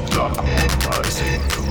the dark moon rising.